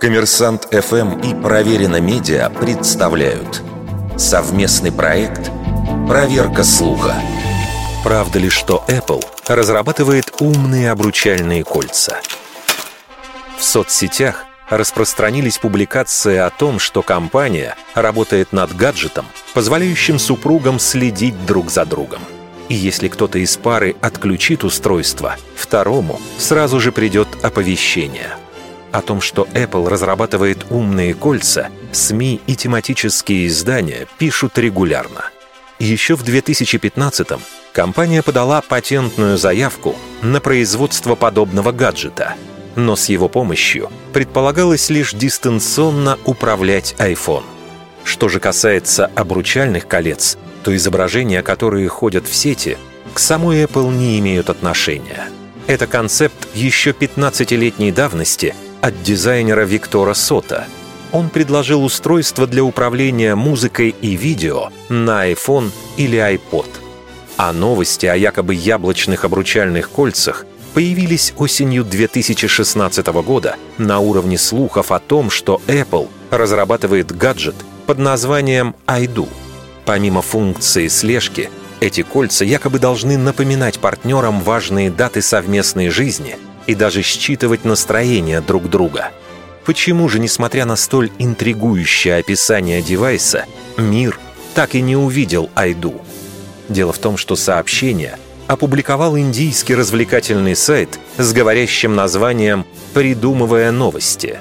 Коммерсант ФМ и Проверено Медиа представляют совместный проект «Проверка слуха». Правда ли, что Apple разрабатывает умные обручальные кольца? В соцсетях распространились публикации о том, что компания работает над гаджетом, позволяющим супругам следить друг за другом. И если кто-то из пары отключит устройство, второму сразу же придет оповещение – о том, что Apple разрабатывает умные кольца, СМИ и тематические издания пишут регулярно. Еще в 2015-м компания подала патентную заявку на производство подобного гаджета, но с его помощью предполагалось лишь дистанционно управлять iPhone. Что же касается обручальных колец, то изображения, которые ходят в сети, к самой Apple не имеют отношения. Это концепт еще 15-летней давности – от дизайнера Виктора Сота. Он предложил устройство для управления музыкой и видео на iPhone или iPod. А новости о якобы яблочных обручальных кольцах появились осенью 2016 года на уровне слухов о том, что Apple разрабатывает гаджет под названием iDo. Помимо функции слежки, эти кольца якобы должны напоминать партнерам важные даты совместной жизни – и даже считывать настроение друг друга. Почему же, несмотря на столь интригующее описание девайса, мир так и не увидел Айду? Дело в том, что сообщение опубликовал индийский развлекательный сайт с говорящим названием «Придумывая новости».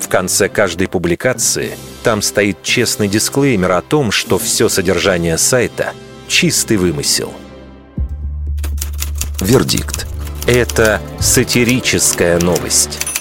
В конце каждой публикации там стоит честный дисклеймер о том, что все содержание сайта — чистый вымысел. Вердикт. Это сатирическая новость.